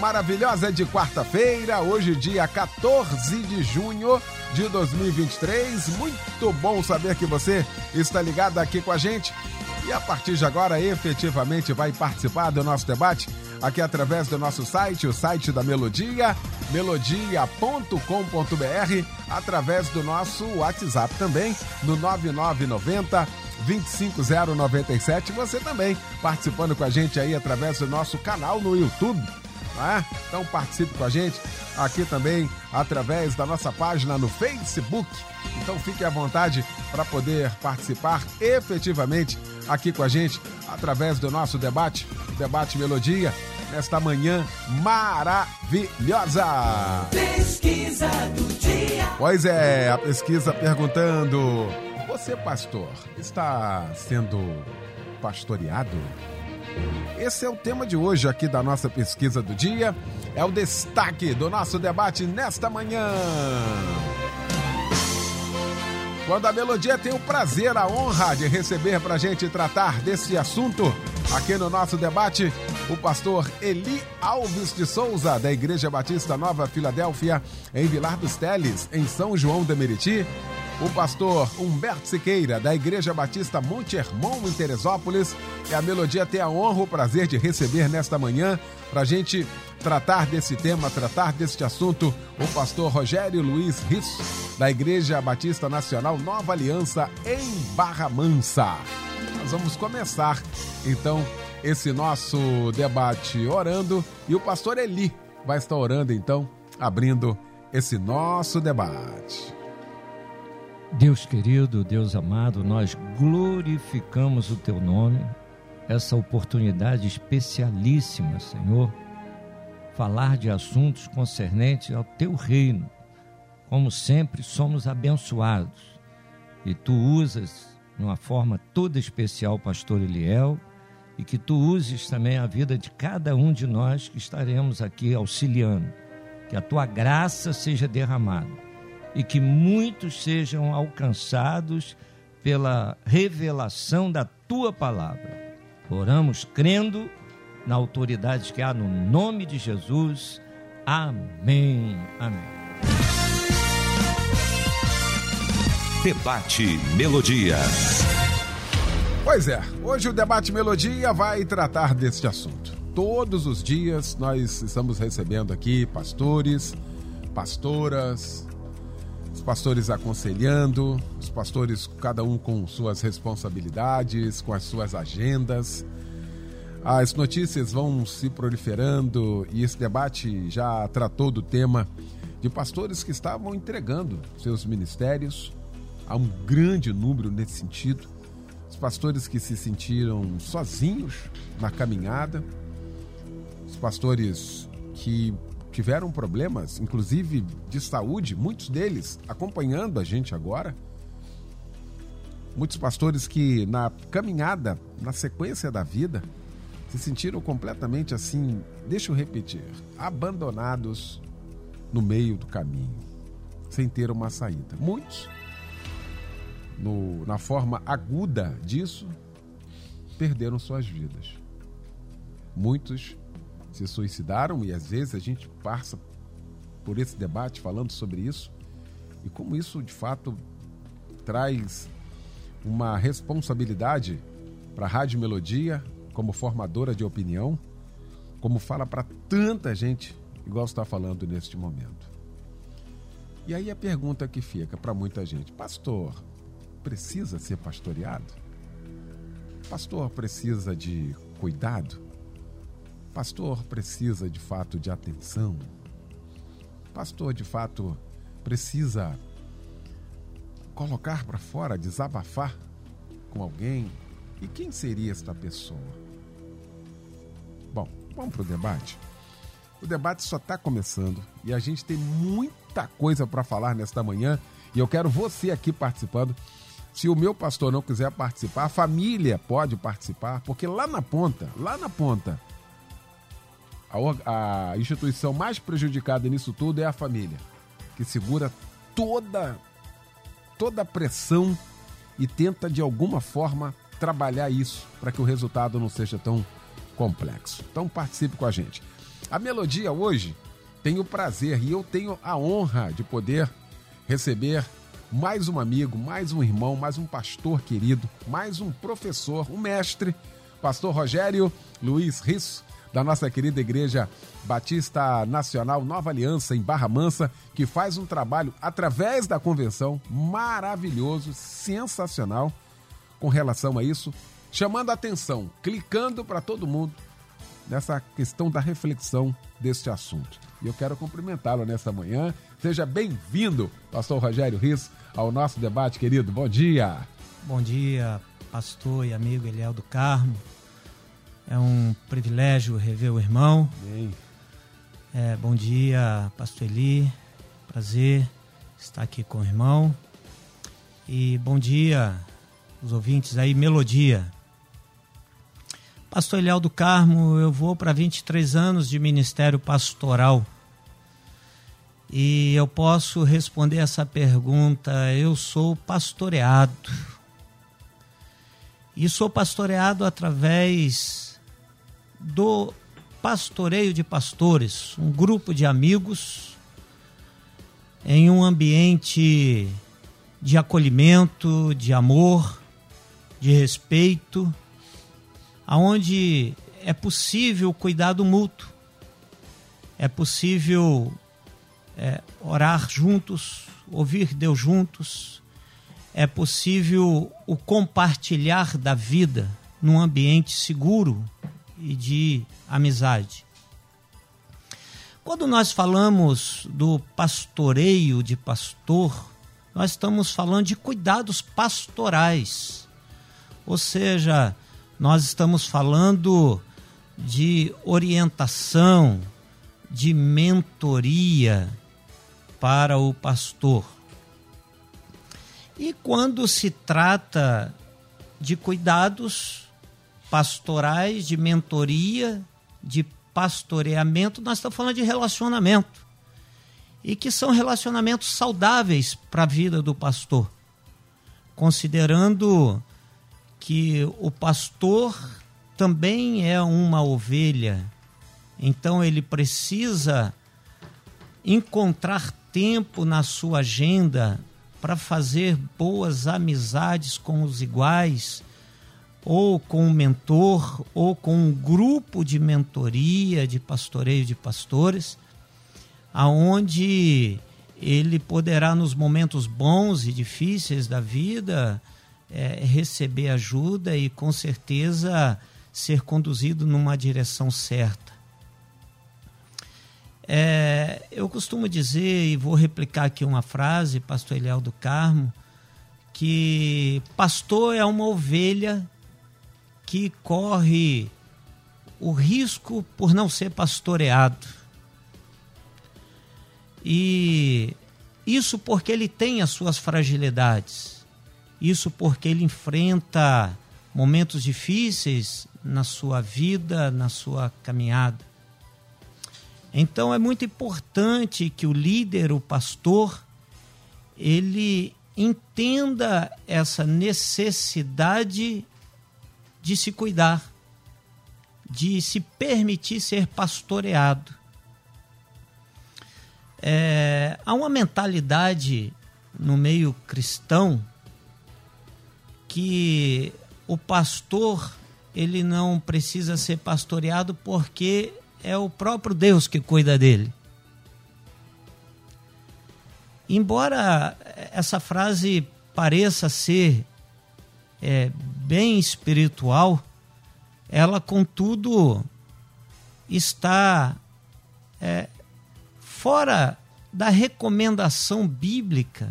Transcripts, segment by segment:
maravilhosa de quarta-feira, hoje, dia 14 de junho de 2023. Muito bom saber que você está ligado aqui com a gente e a partir de agora efetivamente vai participar do nosso debate aqui através do nosso site, o site da Melodia, melodia.com.br, através do nosso WhatsApp também, no 9990 25097. Você também participando com a gente aí através do nosso canal no YouTube né? Então participe com a gente aqui também através da nossa página no Facebook. Então fique à vontade para poder participar efetivamente aqui com a gente através do nosso debate, debate Melodia, nesta manhã maravilhosa. Pesquisa do dia. Pois é, a pesquisa perguntando: você, pastor, está sendo pastoreado? Esse é o tema de hoje aqui da nossa pesquisa do dia. É o destaque do nosso debate nesta manhã. Quando a Melodia tem o prazer, a honra de receber para a gente tratar desse assunto aqui no nosso debate, o pastor Eli Alves de Souza, da Igreja Batista Nova Filadélfia, em Vilar dos Teles, em São João de Meriti, o pastor Humberto Siqueira, da Igreja Batista Monte Hermon, em Teresópolis. E a Melodia tem a honra, o prazer de receber nesta manhã, para a gente tratar desse tema, tratar deste assunto, o pastor Rogério Luiz Risso, da Igreja Batista Nacional Nova Aliança, em Barra Mansa. Nós vamos começar, então, esse nosso debate orando e o pastor Eli vai estar orando, então, abrindo esse nosso debate. Deus querido, Deus amado, nós glorificamos o teu nome, essa oportunidade especialíssima, Senhor, falar de assuntos concernentes ao teu reino. Como sempre, somos abençoados e tu usas de uma forma toda especial, Pastor Eliel, e que tu uses também a vida de cada um de nós que estaremos aqui auxiliando. Que a tua graça seja derramada e que muitos sejam alcançados pela revelação da tua palavra. Oramos crendo na autoridade que há no nome de Jesus. Amém. Amém. Debate Melodia. Pois é, hoje o debate Melodia vai tratar deste assunto. Todos os dias nós estamos recebendo aqui pastores, pastoras, os pastores aconselhando, os pastores, cada um com suas responsabilidades, com as suas agendas. As notícias vão se proliferando e esse debate já tratou do tema de pastores que estavam entregando seus ministérios. Há um grande número nesse sentido. Os pastores que se sentiram sozinhos na caminhada, os pastores que tiveram problemas, inclusive de saúde, muitos deles acompanhando a gente agora. Muitos pastores que na caminhada, na sequência da vida, se sentiram completamente assim, deixa eu repetir, abandonados no meio do caminho, sem ter uma saída. Muitos, no, na forma aguda disso, perderam suas vidas. Muitos se suicidaram e às vezes a gente passa por esse debate falando sobre isso e como isso de fato traz uma responsabilidade para a Rádio Melodia como formadora de opinião, como fala para tanta gente, igual está falando neste momento. E aí a pergunta que fica para muita gente: Pastor, precisa ser pastoreado? Pastor precisa de cuidado? Pastor precisa de fato de atenção? Pastor de fato precisa colocar para fora, desabafar com alguém? E quem seria esta pessoa? Bom, vamos para o debate. O debate só está começando e a gente tem muita coisa para falar nesta manhã e eu quero você aqui participando. Se o meu pastor não quiser participar, a família pode participar, porque lá na ponta, lá na ponta, a, a instituição mais prejudicada nisso tudo é a família, que segura toda toda a pressão e tenta de alguma forma trabalhar isso para que o resultado não seja tão complexo. Então participe com a gente. A melodia hoje tem o prazer e eu tenho a honra de poder receber mais um amigo, mais um irmão, mais um pastor querido, mais um professor, um mestre, pastor Rogério Luiz Risso, da nossa querida Igreja Batista Nacional Nova Aliança em Barra Mansa, que faz um trabalho através da convenção maravilhoso, sensacional com relação a isso, chamando a atenção, clicando para todo mundo nessa questão da reflexão deste assunto. E eu quero cumprimentá-lo nesta manhã. Seja bem-vindo, pastor Rogério Riz, ao nosso debate, querido. Bom dia. Bom dia, pastor e amigo Eliel do Carmo. É um privilégio rever o irmão. É, bom dia, pastor Eli. Prazer estar aqui com o irmão. E bom dia, os ouvintes aí, Melodia. Pastor Eliel do Carmo, eu vou para 23 anos de ministério pastoral. E eu posso responder essa pergunta: eu sou pastoreado. E sou pastoreado através do Pastoreio de Pastores, um grupo de amigos em um ambiente de acolhimento, de amor, de respeito, aonde é possível cuidado mútuo, é possível é, orar juntos, ouvir Deus juntos, é possível o compartilhar da vida num ambiente seguro, e de amizade. Quando nós falamos do pastoreio de pastor, nós estamos falando de cuidados pastorais. Ou seja, nós estamos falando de orientação, de mentoria para o pastor. E quando se trata de cuidados, pastorais, de mentoria, de pastoreamento, nós estamos falando de relacionamento. E que são relacionamentos saudáveis para a vida do pastor. Considerando que o pastor também é uma ovelha, então ele precisa encontrar tempo na sua agenda para fazer boas amizades com os iguais ou com um mentor, ou com um grupo de mentoria, de pastoreio de pastores, aonde ele poderá nos momentos bons e difíceis da vida é, receber ajuda e com certeza ser conduzido numa direção certa. É, eu costumo dizer, e vou replicar aqui uma frase, pastor Eliel do Carmo, que pastor é uma ovelha que corre o risco por não ser pastoreado. E isso porque ele tem as suas fragilidades. Isso porque ele enfrenta momentos difíceis na sua vida, na sua caminhada. Então é muito importante que o líder, o pastor, ele entenda essa necessidade de se cuidar, de se permitir ser pastoreado. É, há uma mentalidade no meio cristão que o pastor ele não precisa ser pastoreado porque é o próprio Deus que cuida dele. Embora essa frase pareça ser é, bem espiritual, ela, contudo, está é, fora da recomendação bíblica.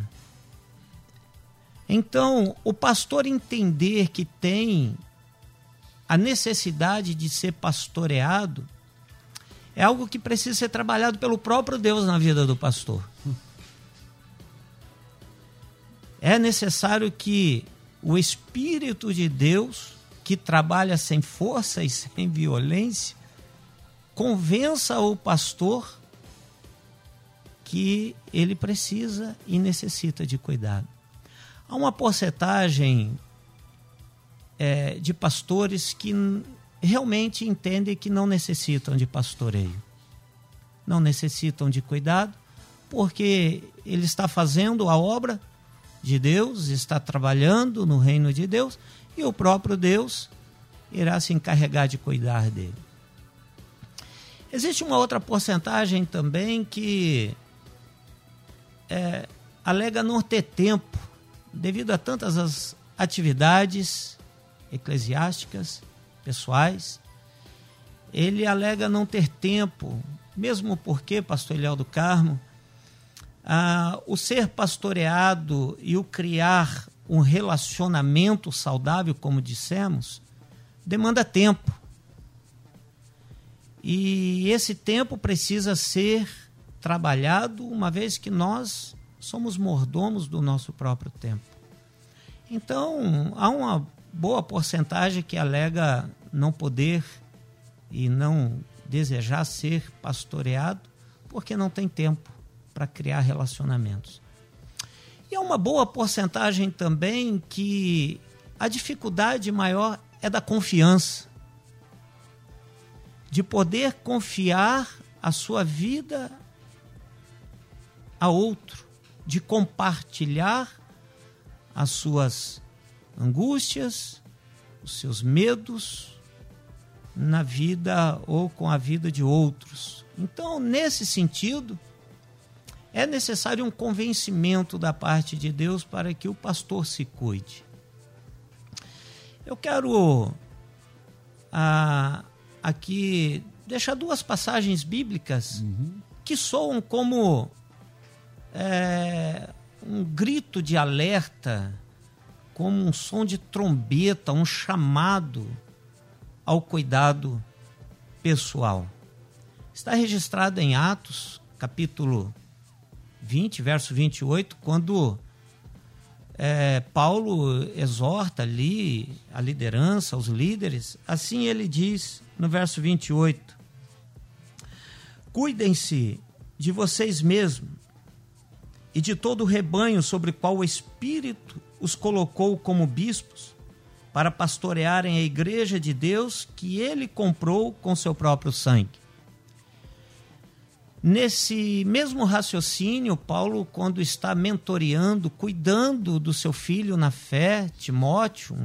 Então, o pastor entender que tem a necessidade de ser pastoreado, é algo que precisa ser trabalhado pelo próprio Deus na vida do pastor. É necessário que o Espírito de Deus, que trabalha sem força e sem violência, convença o pastor que ele precisa e necessita de cuidado. Há uma porcentagem é, de pastores que realmente entendem que não necessitam de pastoreio, não necessitam de cuidado, porque ele está fazendo a obra de Deus, está trabalhando no reino de Deus e o próprio Deus irá se encarregar de cuidar dele. Existe uma outra porcentagem também que é, alega não ter tempo devido a tantas as atividades eclesiásticas, pessoais. Ele alega não ter tempo, mesmo porque, pastor Eliel do Carmo, ah, o ser pastoreado e o criar um relacionamento saudável, como dissemos, demanda tempo. E esse tempo precisa ser trabalhado, uma vez que nós somos mordomos do nosso próprio tempo. Então, há uma boa porcentagem que alega não poder e não desejar ser pastoreado porque não tem tempo para criar relacionamentos. E é uma boa porcentagem também que a dificuldade maior é da confiança. De poder confiar a sua vida a outro, de compartilhar as suas angústias, os seus medos na vida ou com a vida de outros. Então, nesse sentido, é necessário um convencimento da parte de Deus para que o pastor se cuide. Eu quero ah, aqui deixar duas passagens bíblicas uhum. que soam como é, um grito de alerta, como um som de trombeta, um chamado ao cuidado pessoal. Está registrado em Atos, capítulo 20, verso 28, quando é, Paulo exorta ali a liderança, os líderes, assim ele diz no verso 28: Cuidem-se de vocês mesmos e de todo o rebanho sobre o qual o Espírito os colocou como bispos, para pastorearem a igreja de Deus que ele comprou com seu próprio sangue. Nesse mesmo raciocínio, Paulo, quando está mentoreando, cuidando do seu filho na fé, Timóteo,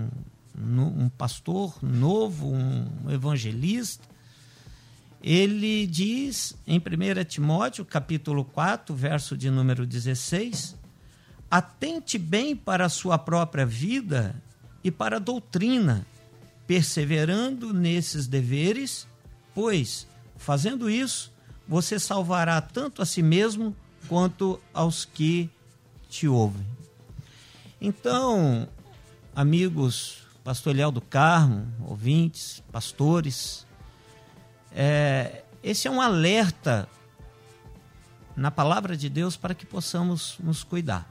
um, um pastor novo, um evangelista, ele diz em 1 Timóteo, capítulo 4, verso de número 16: Atente bem para a sua própria vida e para a doutrina, perseverando nesses deveres, pois, fazendo isso, você salvará tanto a si mesmo quanto aos que te ouvem. Então, amigos, pastor Léo do Carmo, ouvintes, pastores, é, esse é um alerta na palavra de Deus para que possamos nos cuidar.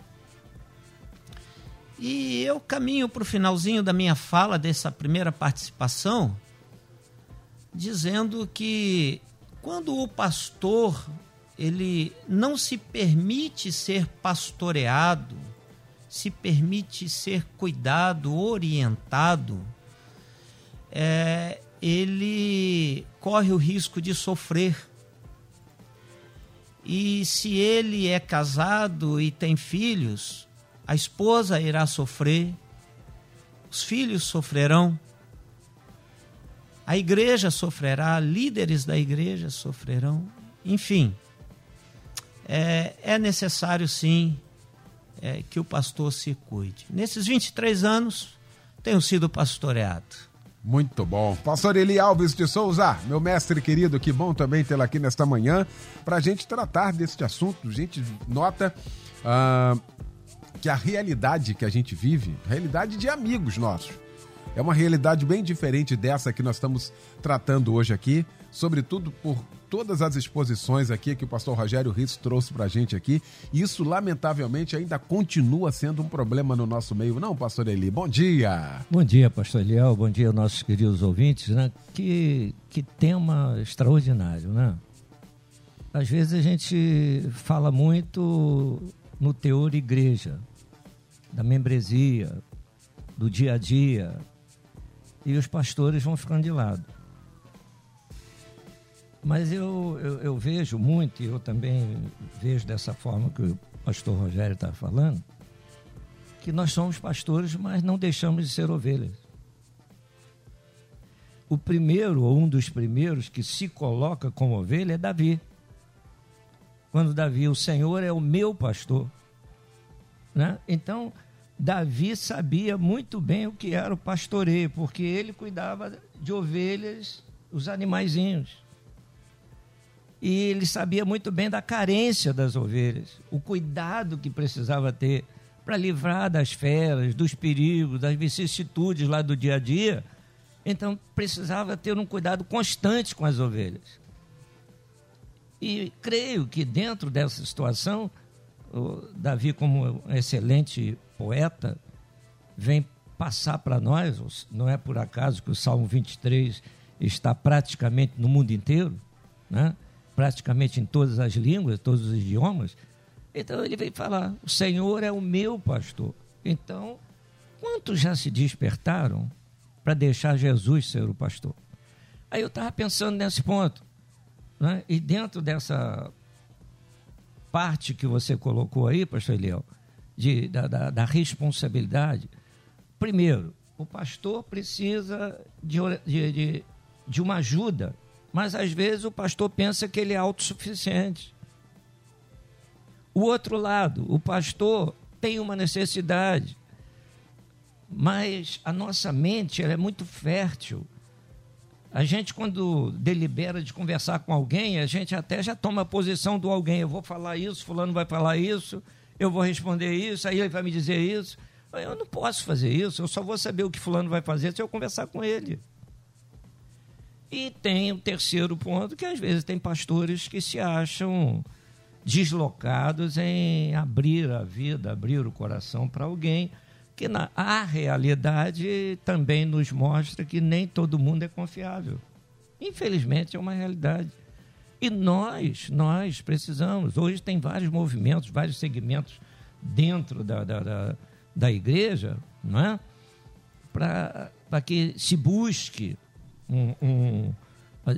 E eu caminho para o finalzinho da minha fala, dessa primeira participação, dizendo que quando o pastor ele não se permite ser pastoreado, se permite ser cuidado, orientado, é, ele corre o risco de sofrer. E se ele é casado e tem filhos, a esposa irá sofrer, os filhos sofrerão, a igreja sofrerá, líderes da igreja sofrerão, enfim. É, é necessário sim é, que o pastor se cuide. Nesses 23 anos, tenho sido pastoreado. Muito bom. Pastor Eli Alves de Souza, meu mestre querido, que bom também tê-lo aqui nesta manhã para a gente tratar deste assunto. A gente nota uh, que a realidade que a gente vive, realidade de amigos nossos, é uma realidade bem diferente dessa que nós estamos tratando hoje aqui, sobretudo por todas as exposições aqui que o pastor Rogério Ritz trouxe para a gente aqui. Isso, lamentavelmente, ainda continua sendo um problema no nosso meio, não, pastor Eli? Bom dia! Bom dia, pastor Eliel. Bom dia, nossos queridos ouvintes. Né? Que, que tema extraordinário, né? Às vezes a gente fala muito no teor igreja, da membresia, do dia a dia, e os pastores vão ficando de lado. Mas eu, eu, eu vejo muito, e eu também vejo dessa forma que o pastor Rogério está falando, que nós somos pastores, mas não deixamos de ser ovelhas. O primeiro, ou um dos primeiros que se coloca como ovelha é Davi. Quando Davi, o Senhor é o meu pastor. Né? Então, Davi sabia muito bem o que era o pastoreio, porque ele cuidava de ovelhas, os animaizinhos. E ele sabia muito bem da carência das ovelhas, o cuidado que precisava ter para livrar das feras, dos perigos, das vicissitudes lá do dia a dia. Então precisava ter um cuidado constante com as ovelhas. E creio que dentro dessa situação, Davi, como um excelente poeta, vem passar para nós, não é por acaso que o Salmo 23 está praticamente no mundo inteiro, né? praticamente em todas as línguas, todos os idiomas. Então ele vem falar: o Senhor é o meu pastor. Então, quantos já se despertaram para deixar Jesus ser o pastor? Aí eu estava pensando nesse ponto. Né? E dentro dessa parte que você colocou aí, pastor Eliel, de, da, da, da responsabilidade, primeiro, o pastor precisa de, de, de, de uma ajuda mas às vezes o pastor pensa que ele é autossuficiente. O outro lado, o pastor tem uma necessidade, mas a nossa mente ela é muito fértil. A gente, quando delibera de conversar com alguém, a gente até já toma a posição do alguém. Eu vou falar isso, fulano vai falar isso, eu vou responder isso, aí ele vai me dizer isso. Eu não posso fazer isso, eu só vou saber o que fulano vai fazer se eu conversar com ele. E tem o terceiro ponto, que às vezes tem pastores que se acham deslocados em abrir a vida, abrir o coração para alguém, que na, a realidade também nos mostra que nem todo mundo é confiável. Infelizmente é uma realidade. E nós, nós precisamos. Hoje tem vários movimentos, vários segmentos dentro da, da, da, da igreja, não é? Para que se busque um, um,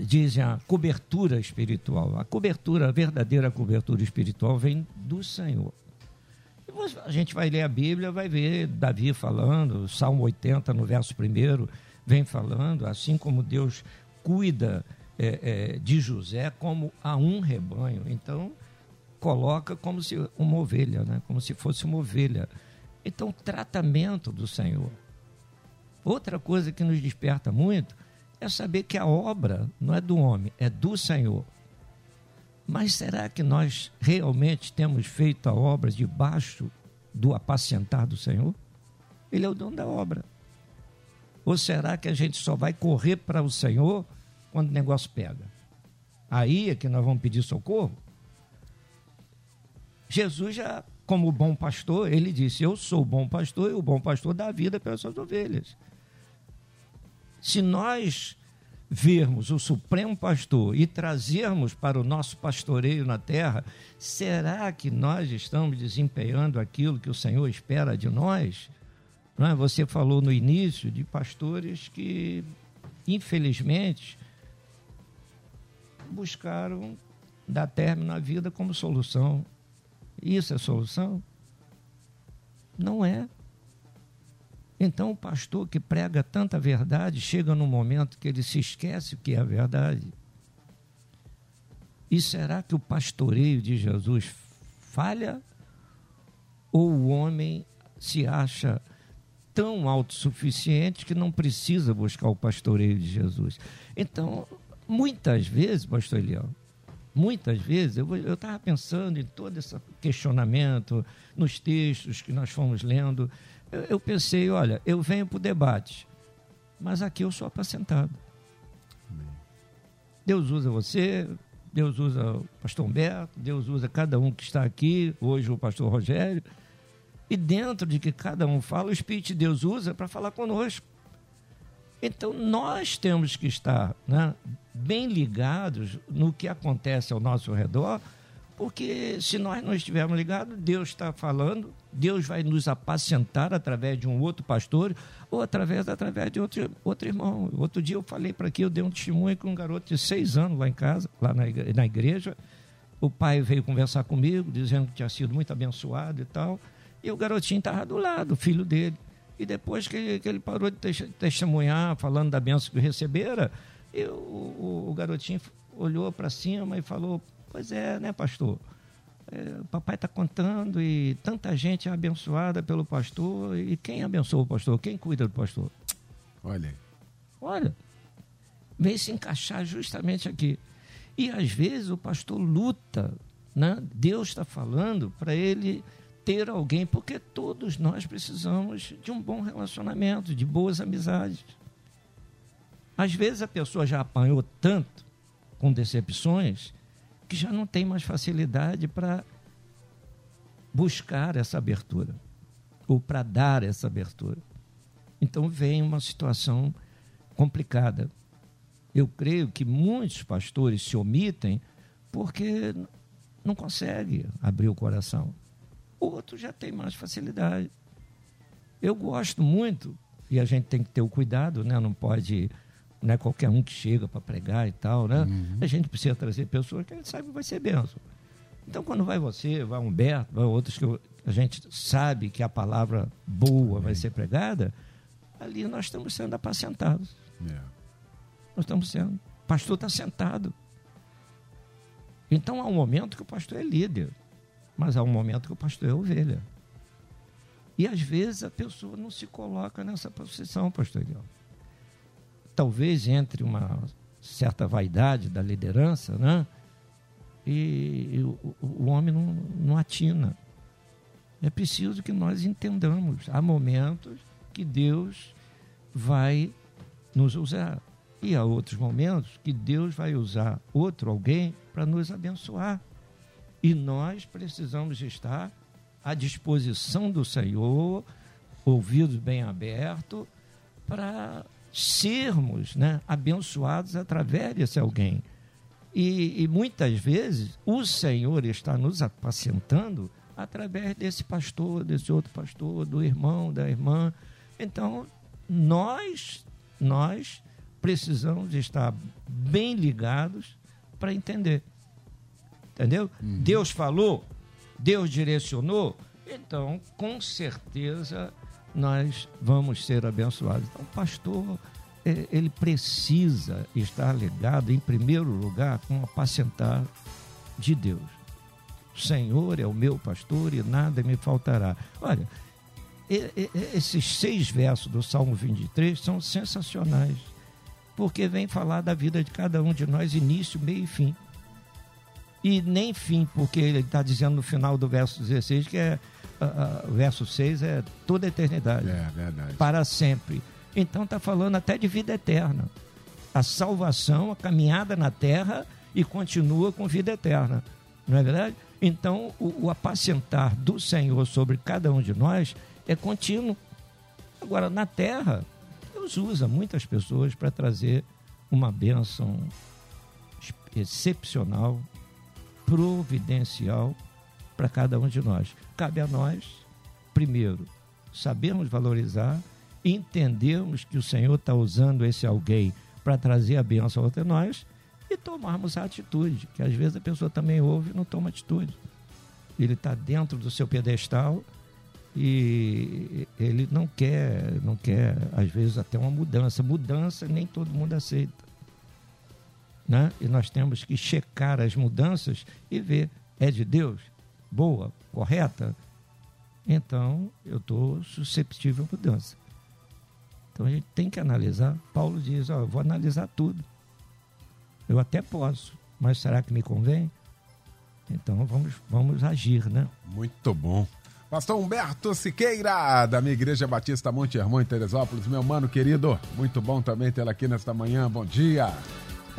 dizem a cobertura espiritual. A cobertura, a verdadeira cobertura espiritual vem do Senhor. A gente vai ler a Bíblia, vai ver Davi falando, Salmo 80, no verso 1, vem falando, assim como Deus cuida é, é, de José como a um rebanho. Então, coloca como se uma ovelha, né? como se fosse uma ovelha. Então, tratamento do Senhor. Outra coisa que nos desperta muito é saber que a obra não é do homem, é do Senhor. Mas será que nós realmente temos feito a obra debaixo do apacentar do Senhor? Ele é o dono da obra. Ou será que a gente só vai correr para o Senhor quando o negócio pega? Aí é que nós vamos pedir socorro? Jesus já, como bom pastor, ele disse: Eu sou o bom pastor e o bom pastor dá vida pelas suas ovelhas se nós vermos o Supremo Pastor e trazermos para o nosso pastoreio na terra, será que nós estamos desempenhando aquilo que o Senhor espera de nós? É? Você falou no início de pastores que, infelizmente, buscaram dar término à vida como solução. Isso é solução? Não é. Então, o pastor que prega tanta verdade chega num momento que ele se esquece o que é a verdade. E será que o pastoreio de Jesus falha? Ou o homem se acha tão autossuficiente que não precisa buscar o pastoreio de Jesus? Então, muitas vezes, pastor Eliel, muitas vezes, eu estava pensando em todo esse questionamento, nos textos que nós fomos lendo, eu, eu pensei, olha, eu venho para o debate, mas aqui eu sou apacentado. Amém. Deus usa você, Deus usa o pastor Humberto, Deus usa cada um que está aqui, hoje o pastor Rogério. E dentro de que cada um fala, o Espírito de Deus usa para falar conosco. Então nós temos que estar né, bem ligados no que acontece ao nosso redor, porque se nós não estivermos ligados, Deus está falando, Deus vai nos apacentar através de um outro pastor ou através, através de outro, outro irmão. Outro dia eu falei para aqui, eu dei um testemunho com um garoto de seis anos lá em casa, lá na igreja, na igreja. O pai veio conversar comigo, dizendo que tinha sido muito abençoado e tal. E o garotinho estava do lado, o filho dele. E depois que, que ele parou de testemunhar, falando da benção que recebera, eu, o, o garotinho olhou para cima e falou: Pois é, né, pastor? É, o papai está contando e tanta gente é abençoada pelo pastor. E quem abençoa o pastor? Quem cuida do pastor? Olha aí. Olha, vem se encaixar justamente aqui. E às vezes o pastor luta, né? Deus está falando para ele ter alguém, porque todos nós precisamos de um bom relacionamento, de boas amizades. Às vezes a pessoa já apanhou tanto com decepções que já não tem mais facilidade para buscar essa abertura ou para dar essa abertura. Então vem uma situação complicada. Eu creio que muitos pastores se omitem porque não conseguem abrir o coração. Outro já tem mais facilidade. Eu gosto muito, e a gente tem que ter o cuidado, né? não pode não é qualquer um que chega para pregar e tal, né? Uhum. A gente precisa trazer pessoas que a gente sabe que vai ser benção. Então, quando vai você, vai Humberto, vai outros que a gente sabe que a palavra boa vai ser pregada, ali nós estamos sendo apacentados. Yeah. Nós estamos sendo. O pastor está sentado. Então, há um momento que o pastor é líder, mas há um momento que o pastor é ovelha. E às vezes a pessoa não se coloca nessa posição, pastor Guilherme talvez entre uma certa vaidade da liderança, né? E, o, o, homem não, não atina. É preciso que nós entendamos. Há momentos que Deus vai nos usar. E há outros momentos que Deus vai usar outro alguém para nos abençoar. E nós precisamos estar à disposição do Senhor, ouvidos bem abertos, para sermos né, abençoados através desse alguém. E, e, muitas vezes o Senhor está nos apacentando através desse pastor, desse outro pastor, do irmão, da irmã. Então, nós, nós precisamos estar bem ligados para entender. Entendeu? Uhum. Deus falou, Deus direcionou, então, com certeza, nós vamos ser abençoados. Então, o pastor, é, ele precisa estar ligado, em primeiro lugar, com o apacentar de Deus. O Senhor é o meu pastor e nada me faltará. Olha, esses seis versos do Salmo 23 são sensacionais, porque vem falar da vida de cada um de nós, início, meio e fim. E nem fim, porque ele está dizendo no final do verso 16 que é uh, verso 6 é toda a eternidade. É verdade. Para sempre. Então está falando até de vida eterna. A salvação, a caminhada na terra e continua com vida eterna. Não é verdade? Então, o, o apacentar do Senhor sobre cada um de nós é contínuo. Agora, na terra, Deus usa muitas pessoas para trazer uma bênção excepcional, providencial para cada um de nós. Cabe a nós, primeiro, sabermos valorizar, entendermos que o Senhor está usando esse alguém para trazer a bênção até nós e tomarmos a atitude, que às vezes a pessoa também ouve e não toma atitude. Ele está dentro do seu pedestal e ele não quer, não quer, às vezes, até uma mudança. Mudança nem todo mundo aceita. Né? E nós temos que checar as mudanças e ver, é de Deus? Boa, correta, então eu estou susceptível à mudança. Então a gente tem que analisar. Paulo diz: ó, eu vou analisar tudo. Eu até posso, mas será que me convém? Então vamos, vamos agir, né? Muito bom. Pastor Humberto Siqueira, da minha Igreja Batista Monte Hermão, em Teresópolis, meu mano querido, muito bom também tê-lo aqui nesta manhã, bom dia.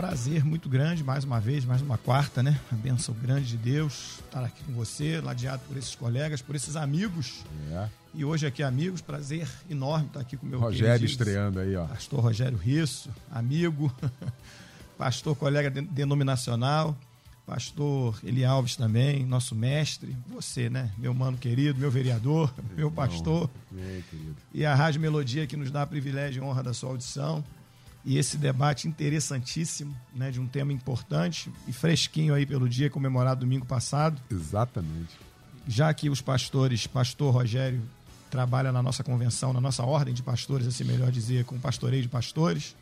Prazer muito grande, mais uma vez, mais uma quarta, né? A benção grande de Deus estar aqui com você, ladeado por esses colegas, por esses amigos. É. E hoje aqui, amigos, prazer enorme estar aqui com o meu Rogério estreando aí, ó. Pastor Rogério Risso, amigo, pastor colega de- denominacional, pastor Eli Alves também, nosso mestre, você, né? Meu mano querido, meu vereador, meu pastor. Ei, querido. E a Rádio Melodia que nos dá a privilégio e honra da sua audição. E esse debate interessantíssimo, né, de um tema importante e fresquinho aí pelo dia comemorado domingo passado, Exatamente. já que os pastores, pastor Rogério trabalha na nossa convenção, na nossa ordem de pastores, assim melhor dizer, com pastoreio de pastores.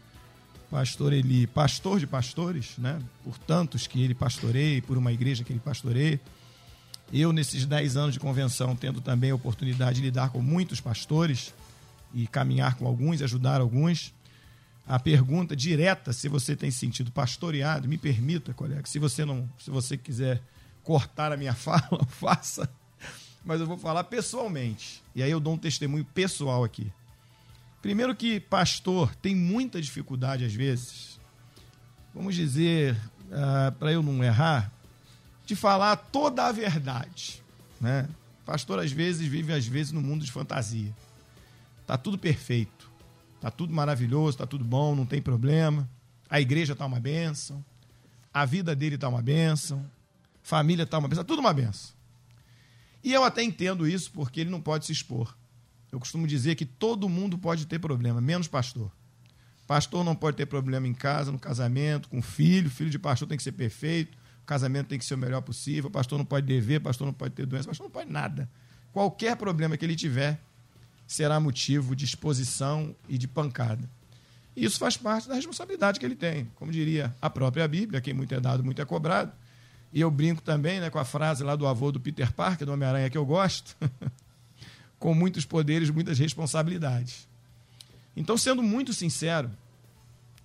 Pastor ele, pastor de pastores, né? Por tantos que ele pastoreia, por uma igreja que ele pastoreia. Eu, nesses 10 anos de convenção, tendo também a oportunidade de lidar com muitos pastores e caminhar com alguns, ajudar alguns. A pergunta direta, se você tem se sentido pastoreado, me permita, colega, se você não, se você quiser cortar a minha fala, faça. Mas eu vou falar pessoalmente. E aí eu dou um testemunho pessoal aqui. Primeiro que pastor tem muita dificuldade às vezes, vamos dizer, para eu não errar, de falar toda a verdade. Né? Pastor às vezes vive às vezes no mundo de fantasia. Tá tudo perfeito, tá tudo maravilhoso, tá tudo bom, não tem problema. A igreja tá uma benção, a vida dele tá uma benção, família tá uma benção, tá tudo uma benção. E eu até entendo isso porque ele não pode se expor. Eu costumo dizer que todo mundo pode ter problema, menos pastor. Pastor não pode ter problema em casa, no casamento, com filho. Filho de pastor tem que ser perfeito. O casamento tem que ser o melhor possível. Pastor não pode dever, pastor não pode ter doença, pastor não pode nada. Qualquer problema que ele tiver será motivo de exposição e de pancada. E isso faz parte da responsabilidade que ele tem. Como diria a própria Bíblia, quem muito é dado, muito é cobrado. E eu brinco também né, com a frase lá do avô do Peter Parker, do Homem-Aranha, que eu gosto. com muitos poderes, muitas responsabilidades. Então, sendo muito sincero,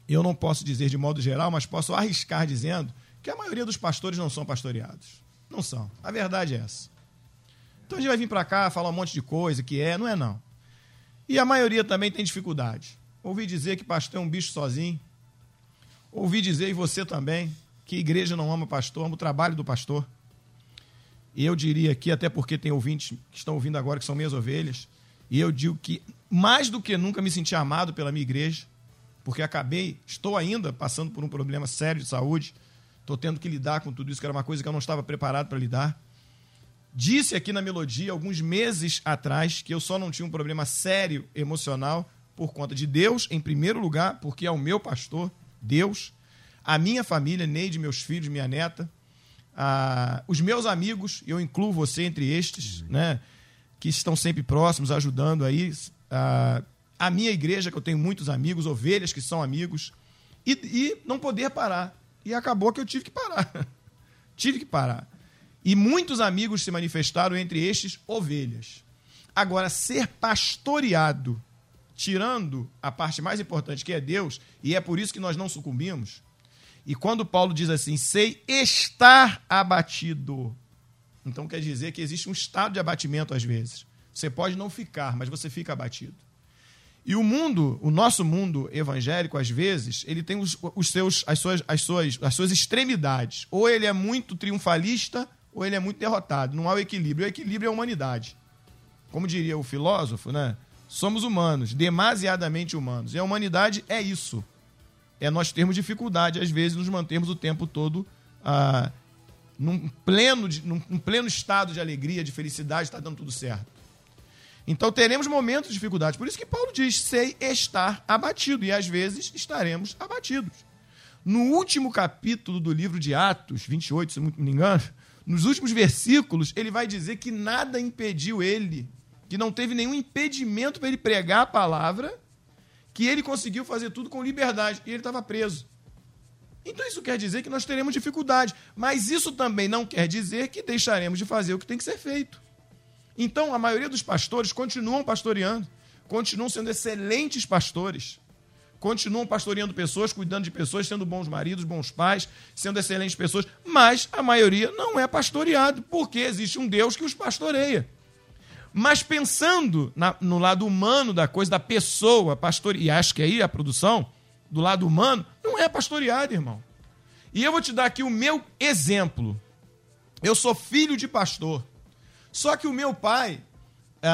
eu não posso dizer de modo geral, mas posso arriscar dizendo que a maioria dos pastores não são pastoreados. Não são. A verdade é essa. Então a gente vai vir para cá falar um monte de coisa que é, não é não. E a maioria também tem dificuldade. Ouvi dizer que pastor é um bicho sozinho. Ouvi dizer, e você também, que igreja não ama pastor, ama o trabalho do pastor. E eu diria aqui, até porque tem ouvintes que estão ouvindo agora que são minhas ovelhas, e eu digo que mais do que nunca me senti amado pela minha igreja, porque acabei, estou ainda passando por um problema sério de saúde, estou tendo que lidar com tudo isso, que era uma coisa que eu não estava preparado para lidar. Disse aqui na melodia, alguns meses atrás, que eu só não tinha um problema sério emocional por conta de Deus, em primeiro lugar, porque é o meu pastor, Deus, a minha família, Neide, meus filhos, minha neta, ah, os meus amigos, eu incluo você entre estes, né, que estão sempre próximos, ajudando aí, ah, a minha igreja, que eu tenho muitos amigos, ovelhas que são amigos, e, e não poder parar. E acabou que eu tive que parar. tive que parar. E muitos amigos se manifestaram, entre estes, ovelhas. Agora, ser pastoreado, tirando a parte mais importante, que é Deus, e é por isso que nós não sucumbimos, e quando Paulo diz assim, sei estar abatido, então quer dizer que existe um estado de abatimento às vezes. Você pode não ficar, mas você fica abatido. E o mundo, o nosso mundo evangélico, às vezes, ele tem os, os seus, as, suas, as, suas, as suas extremidades. Ou ele é muito triunfalista, ou ele é muito derrotado. Não há o equilíbrio. O equilíbrio é a humanidade. Como diria o filósofo, né? Somos humanos, demasiadamente humanos. E a humanidade é isso é nós termos dificuldade, às vezes, nos mantermos o tempo todo ah, num, pleno, num, num pleno estado de alegria, de felicidade, está dando tudo certo. Então teremos momentos de dificuldade. Por isso que Paulo diz: sei estar abatido. E às vezes estaremos abatidos. No último capítulo do livro de Atos, 28, se não me engano, nos últimos versículos, ele vai dizer que nada impediu ele, que não teve nenhum impedimento para ele pregar a palavra que ele conseguiu fazer tudo com liberdade e ele estava preso. Então isso quer dizer que nós teremos dificuldade, mas isso também não quer dizer que deixaremos de fazer o que tem que ser feito. Então a maioria dos pastores continuam pastoreando, continuam sendo excelentes pastores, continuam pastoreando pessoas, cuidando de pessoas, sendo bons maridos, bons pais, sendo excelentes pessoas, mas a maioria não é pastoreado, porque existe um Deus que os pastoreia. Mas pensando na, no lado humano da coisa, da pessoa, pastor, e acho que aí a produção do lado humano, não é pastoreado, irmão. E eu vou te dar aqui o meu exemplo. Eu sou filho de pastor. Só que o meu pai,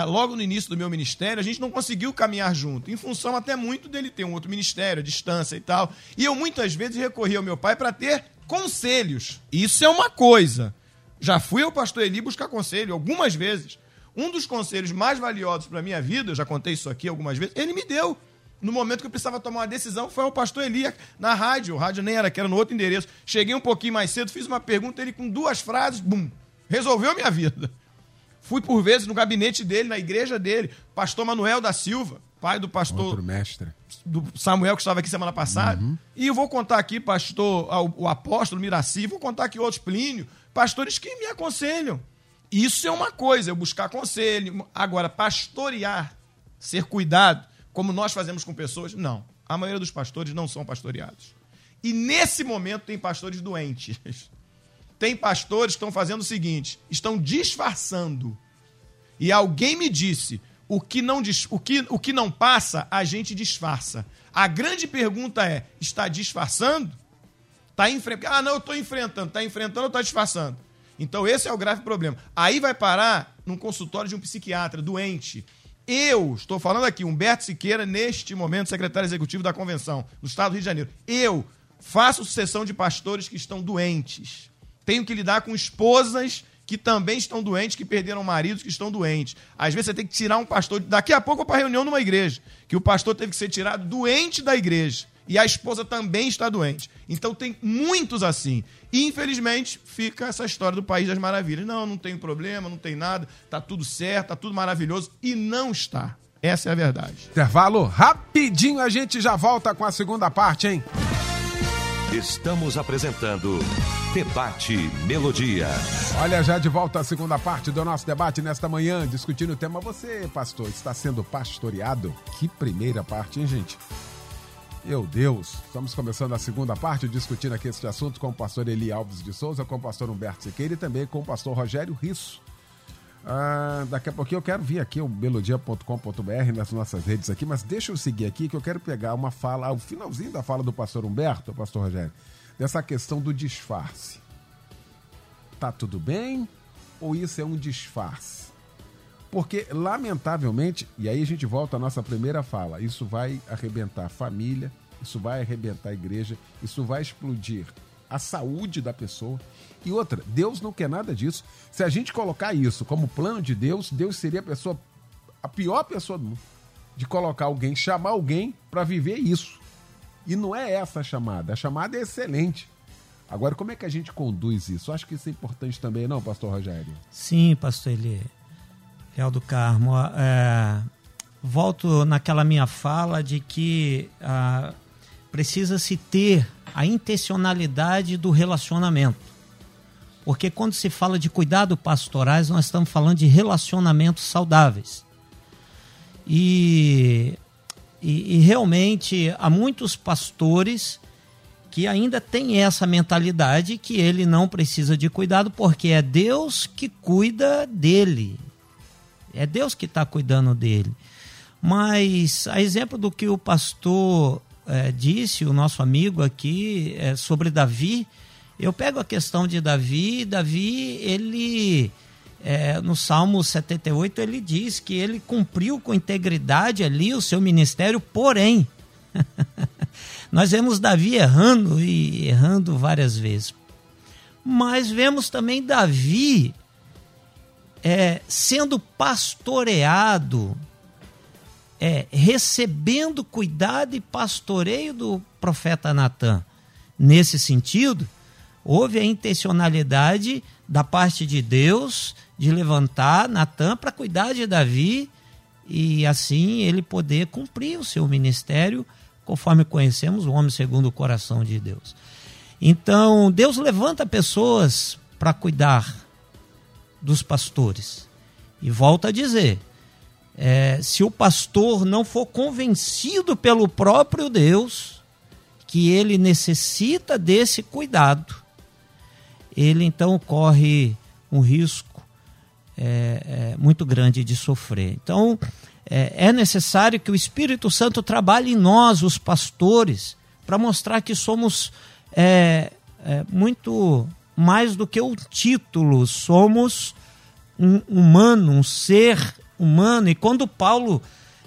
logo no início do meu ministério, a gente não conseguiu caminhar junto, em função até muito dele ter um outro ministério, a distância e tal. E eu muitas vezes recorri ao meu pai para ter conselhos. Isso é uma coisa. Já fui ao pastor Eli buscar conselho algumas vezes. Um dos conselhos mais valiosos para minha vida, eu já contei isso aqui algumas vezes, ele me deu. No momento que eu precisava tomar uma decisão, foi ao pastor Eli na rádio. O rádio nem era, que era no outro endereço. Cheguei um pouquinho mais cedo, fiz uma pergunta, ele com duas frases, bum, resolveu minha vida. Fui por vezes no gabinete dele, na igreja dele, pastor Manuel da Silva, pai do pastor. Outro mestre. Do Samuel, que estava aqui semana passada. Uhum. E eu vou contar aqui, pastor, o apóstolo Miraci, vou contar aqui outros Plínio, pastores que me aconselham. Isso é uma coisa, eu buscar conselho. Agora, pastorear, ser cuidado, como nós fazemos com pessoas, não. A maioria dos pastores não são pastoreados. E nesse momento tem pastores doentes. Tem pastores que estão fazendo o seguinte: estão disfarçando. E alguém me disse: o que não, o que, o que não passa, a gente disfarça. A grande pergunta é: está disfarçando? Está enfrentando. Ah, não, eu estou enfrentando. Está enfrentando ou está disfarçando? Então, esse é o grave problema. Aí vai parar num consultório de um psiquiatra doente. Eu, estou falando aqui, Humberto Siqueira, neste momento, secretário executivo da Convenção do Estado do Rio de Janeiro. Eu faço sucessão de pastores que estão doentes. Tenho que lidar com esposas que também estão doentes, que perderam maridos que estão doentes. Às vezes você tem que tirar um pastor. Daqui a pouco para reunião numa igreja, que o pastor teve que ser tirado doente da igreja e a esposa também está doente. Então tem muitos assim. E infelizmente fica essa história do país das maravilhas. Não, não tem problema, não tem nada, tá tudo certo, tá tudo maravilhoso e não está. Essa é a verdade. Intervalo rapidinho, a gente já volta com a segunda parte, hein? Estamos apresentando Debate Melodia. Olha, já de volta à segunda parte do nosso debate nesta manhã, discutindo o tema. Você, pastor, está sendo pastoreado? Que primeira parte, hein, gente? Meu Deus, estamos começando a segunda parte discutindo aqui este assunto com o pastor Eli Alves de Souza, com o pastor Humberto Siqueira e também com o pastor Rogério Risso. Ah, daqui a pouquinho eu quero vir aqui o melodia.com.br nas nossas redes aqui, mas deixa eu seguir aqui que eu quero pegar uma fala, o finalzinho da fala do pastor Humberto, pastor Rogério, dessa questão do disfarce. Tá tudo bem ou isso é um disfarce? Porque, lamentavelmente, e aí a gente volta à nossa primeira fala, isso vai arrebentar a família, isso vai arrebentar a igreja, isso vai explodir a saúde da pessoa. E outra, Deus não quer nada disso. Se a gente colocar isso como plano de Deus, Deus seria a pessoa, a pior pessoa do mundo. De colocar alguém, chamar alguém para viver isso. E não é essa a chamada. A chamada é excelente. Agora, como é que a gente conduz isso? Acho que isso é importante também, não, pastor Rogério? Sim, pastor Eli. Real do Carmo. É, volto naquela minha fala de que ah, precisa-se ter a intencionalidade do relacionamento. Porque quando se fala de cuidado pastorais, nós estamos falando de relacionamentos saudáveis. E, e, e realmente há muitos pastores que ainda têm essa mentalidade que ele não precisa de cuidado porque é Deus que cuida dele. É Deus que está cuidando dele. Mas, a exemplo do que o pastor é, disse, o nosso amigo aqui, é, sobre Davi, eu pego a questão de Davi, Davi, ele, é, no Salmo 78, ele diz que ele cumpriu com integridade ali o seu ministério, porém, nós vemos Davi errando e errando várias vezes. Mas vemos também Davi é, sendo pastoreado, é, recebendo cuidado e pastoreio do profeta Natan. Nesse sentido, houve a intencionalidade da parte de Deus de levantar Natan para cuidar de Davi e assim ele poder cumprir o seu ministério, conforme conhecemos o homem segundo o coração de Deus. Então, Deus levanta pessoas para cuidar dos pastores. E volta a dizer: é, se o pastor não for convencido pelo próprio Deus que ele necessita desse cuidado, ele então corre um risco é, é, muito grande de sofrer. Então, é, é necessário que o Espírito Santo trabalhe em nós, os pastores, para mostrar que somos é, é, muito mais do que o título, somos um humano, um ser humano. E quando Paulo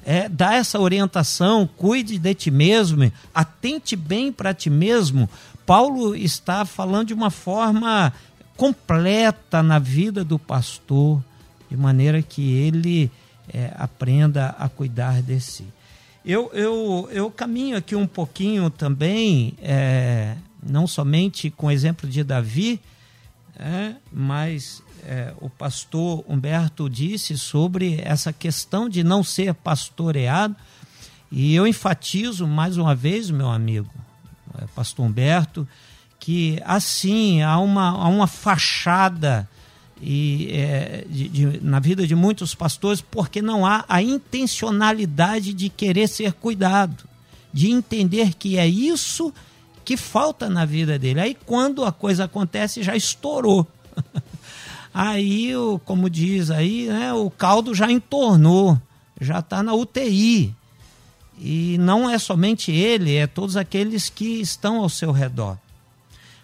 é, dá essa orientação, cuide de ti mesmo, atente bem para ti mesmo, Paulo está falando de uma forma completa na vida do pastor, de maneira que ele é, aprenda a cuidar de si. Eu, eu, eu caminho aqui um pouquinho também, é, não somente com o exemplo de Davi, é, mas é, o pastor Humberto disse sobre essa questão de não ser pastoreado, e eu enfatizo mais uma vez, meu amigo, é, pastor Humberto, que assim há uma, há uma fachada e, é, de, de, na vida de muitos pastores porque não há a intencionalidade de querer ser cuidado, de entender que é isso que falta na vida dele. Aí quando a coisa acontece já estourou. aí, como diz aí, né, o caldo já entornou, já está na UTI. E não é somente ele, é todos aqueles que estão ao seu redor.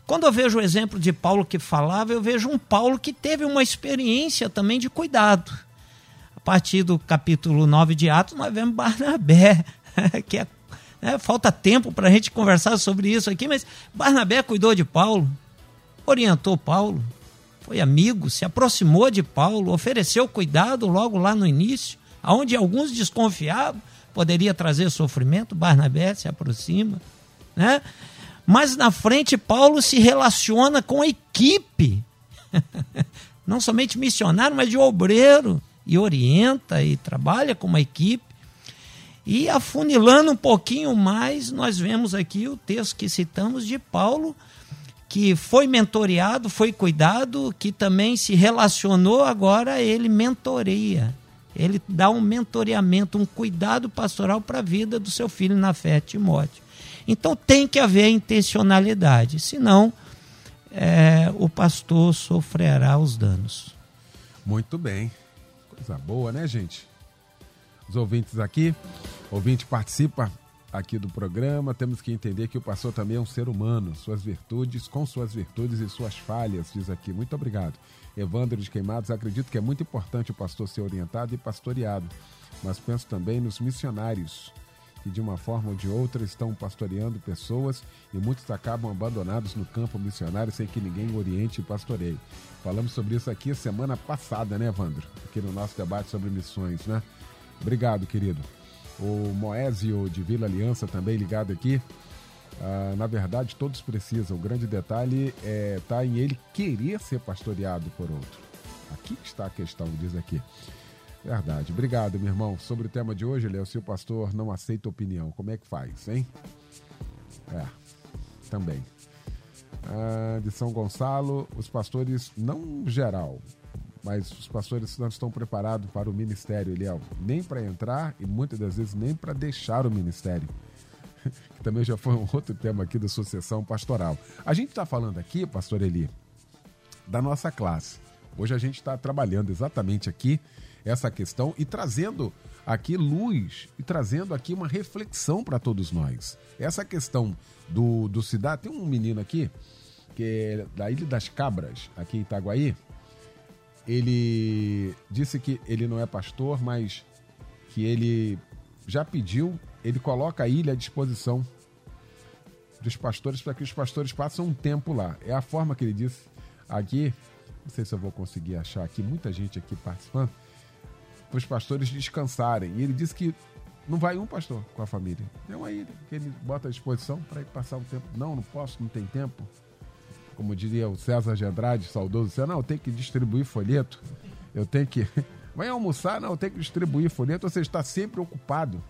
Quando eu vejo o exemplo de Paulo que falava, eu vejo um Paulo que teve uma experiência também de cuidado. A partir do capítulo 9 de Atos, nós vemos Barnabé, que é, é falta tempo para a gente conversar sobre isso aqui, mas Barnabé cuidou de Paulo, orientou Paulo, foi amigo, se aproximou de Paulo, ofereceu cuidado logo lá no início, aonde alguns desconfiavam, poderia trazer sofrimento, Barnabé se aproxima, né? Mas na frente, Paulo se relaciona com a equipe, não somente missionário, mas de obreiro, e orienta e trabalha com uma equipe. E afunilando um pouquinho mais, nós vemos aqui o texto que citamos de Paulo, que foi mentoreado, foi cuidado, que também se relacionou, agora ele mentoreia. Ele dá um mentoreamento, um cuidado pastoral para a vida do seu filho na fé, Timóteo. Então tem que haver intencionalidade, senão é, o pastor sofrerá os danos. Muito bem. Coisa boa, né, gente? Os ouvintes aqui, ouvinte participa aqui do programa, temos que entender que o pastor também é um ser humano, suas virtudes, com suas virtudes e suas falhas, diz aqui. Muito obrigado. Evandro de Queimados, acredito que é muito importante o pastor ser orientado e pastoreado, mas penso também nos missionários que de uma forma ou de outra estão pastoreando pessoas e muitos acabam abandonados no campo missionário sem que ninguém oriente e pastoreie. Falamos sobre isso aqui semana passada, né, Evandro? Aqui no nosso debate sobre missões, né? Obrigado, querido. O Moésio de Vila Aliança também ligado aqui. Ah, na verdade, todos precisam. O grande detalhe está é, tá em ele querer ser pastoreado por outro. Aqui está a questão, diz aqui. Verdade. Obrigado, meu irmão. Sobre o tema de hoje, Léo, se o pastor não aceita opinião, como é que faz, hein? É, também. Ah, de São Gonçalo, os pastores, não geral, mas os pastores não estão preparados para o ministério, Eliel. Nem para entrar e muitas das vezes nem para deixar o ministério. que também já foi um outro tema aqui da sucessão pastoral. A gente está falando aqui, pastor Eli, da nossa classe. Hoje a gente está trabalhando exatamente aqui essa questão e trazendo aqui luz e trazendo aqui uma reflexão para todos nós. Essa questão do, do cidade. Tem um menino aqui, que é da Ilha das Cabras, aqui em Itaguaí. Ele disse que ele não é pastor, mas que ele já pediu, ele coloca a ilha à disposição dos pastores para que os pastores passem um tempo lá. É a forma que ele disse aqui. Não sei se eu vou conseguir achar aqui, muita gente aqui participando para os pastores descansarem. E ele disse que não vai um pastor com a família. É uma ilha que ele bota à disposição para ir passar um tempo. Não, não posso, não tem tempo. Como diria o César de Andrade, saudoso, disse, não, eu tenho que distribuir folheto, eu tenho que. Vai almoçar? Não, eu tenho que distribuir folheto. Você está sempre ocupado.